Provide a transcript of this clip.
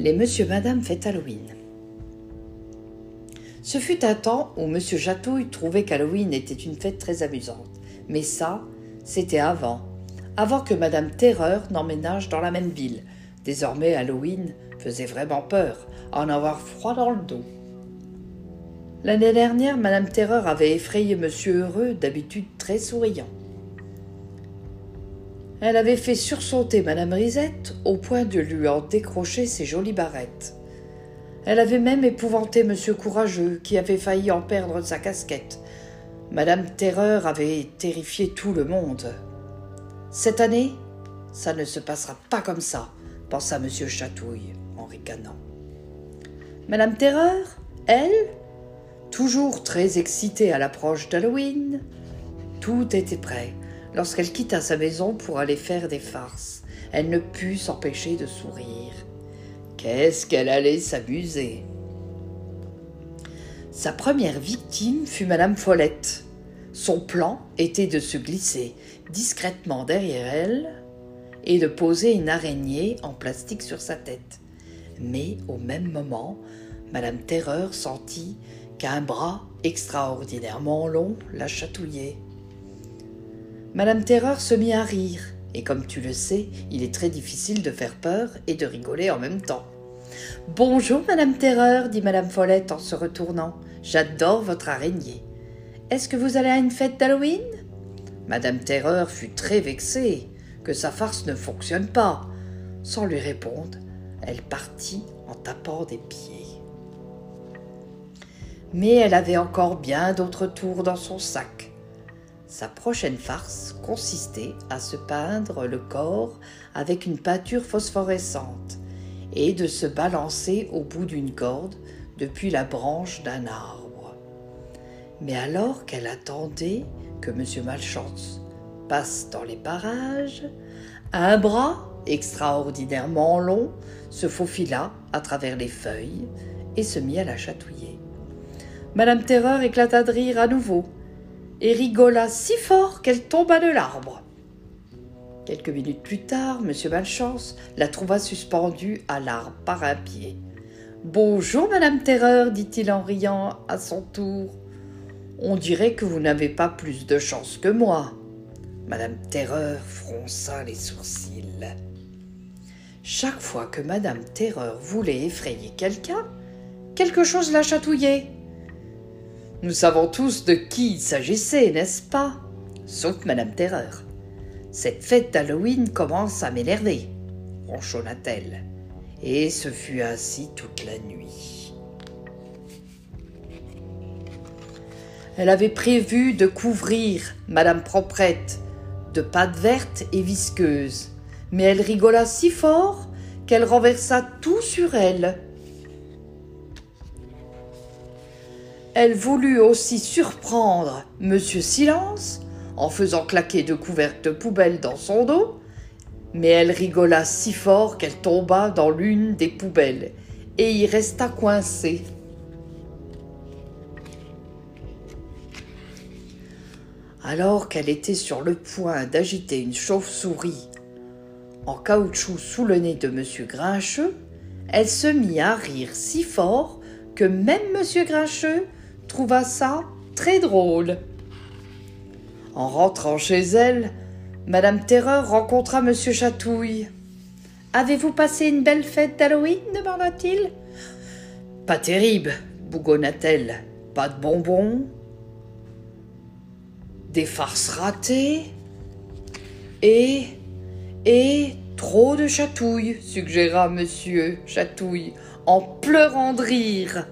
Les Monsieur Madame fête Halloween. Ce fut un temps où Monsieur Chatouille trouvait qu'Halloween était une fête très amusante. Mais ça, c'était avant. Avant que Madame Terreur n'emménage dans la même ville. Désormais, Halloween faisait vraiment peur, à en avoir froid dans le dos. L'année dernière, Madame Terreur avait effrayé Monsieur Heureux, d'habitude très souriant. Elle avait fait sursauter Madame Risette au point de lui en décrocher ses jolies barrettes. Elle avait même épouvanté Monsieur Courageux, qui avait failli en perdre sa casquette. Madame Terreur avait terrifié tout le monde. Cette année, ça ne se passera pas comme ça, pensa Monsieur Chatouille en ricanant. Madame Terreur, elle, toujours très excitée à l'approche d'Halloween, tout était prêt Lorsqu'elle quitta sa maison pour aller faire des farces, elle ne put s'empêcher de sourire. Qu'est-ce qu'elle allait s'amuser Sa première victime fut Madame Follette. Son plan était de se glisser discrètement derrière elle et de poser une araignée en plastique sur sa tête. Mais au même moment, Madame Terreur sentit qu'un bras extraordinairement long la chatouillait. Madame Terreur se mit à rire, et comme tu le sais, il est très difficile de faire peur et de rigoler en même temps. Bonjour, Madame Terreur, dit Madame Follette en se retournant. J'adore votre araignée. Est-ce que vous allez à une fête d'Halloween? Madame Terreur fut très vexée que sa farce ne fonctionne pas. Sans lui répondre, elle partit en tapant des pieds. Mais elle avait encore bien d'autres tours dans son sac. Sa prochaine farce consistait à se peindre le corps avec une peinture phosphorescente et de se balancer au bout d'une corde depuis la branche d'un arbre. Mais alors qu'elle attendait que M. Malchance passe dans les parages, un bras extraordinairement long se faufila à travers les feuilles et se mit à la chatouiller. Madame Terreur éclata de rire à nouveau et rigola si fort qu'elle tomba de l'arbre. Quelques minutes plus tard, M. Malchance la trouva suspendue à l'arbre par un pied. Bonjour, Madame Terreur, dit-il en riant à son tour. On dirait que vous n'avez pas plus de chance que moi. Madame Terreur fronça les sourcils. Chaque fois que Madame Terreur voulait effrayer quelqu'un, quelque chose la chatouillait. Nous savons tous de qui il s'agissait, n'est-ce pas? Sauf Madame Terreur. Cette fête d'Halloween commence à m'énerver, ronchonna-t-elle. Et ce fut ainsi toute la nuit. Elle avait prévu de couvrir Madame Proprette de pâte verte et visqueuse, mais elle rigola si fort qu'elle renversa tout sur elle Elle voulut aussi surprendre Monsieur Silence en faisant claquer deux couvercles de poubelle dans son dos, mais elle rigola si fort qu'elle tomba dans l'une des poubelles et y resta coincée. Alors qu'elle était sur le point d'agiter une chauve-souris en caoutchouc sous le nez de Monsieur Grincheux, elle se mit à rire si fort que même Monsieur Grincheux trouva ça très drôle. En rentrant chez elle, Madame Terreur rencontra Monsieur Chatouille. Avez-vous passé une belle fête d'Halloween demanda-t-il. Pas terrible, bougonna-t-elle. Pas de bonbons, des farces ratées et. et trop de chatouilles, suggéra Monsieur Chatouille en pleurant de rire.